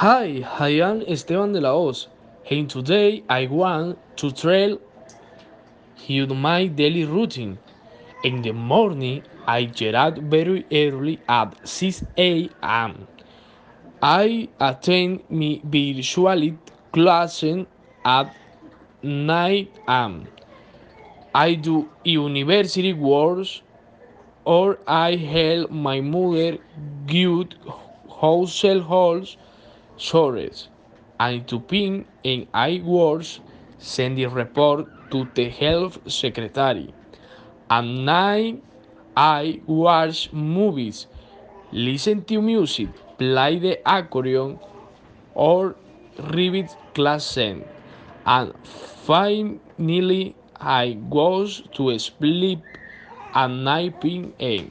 Hi, I am Esteban de la Hoz, and today I want to tell you my daily routine. In the morning, I get up very early at 6 a.m. I attend my virtual classes at 9 a.m. I do university works or I help my mother get household chores. And to pin and I work send the report to the health secretary. At night I watch movies, listen to music, play the accordion or read class and finally I go to sleep at 9 p.m.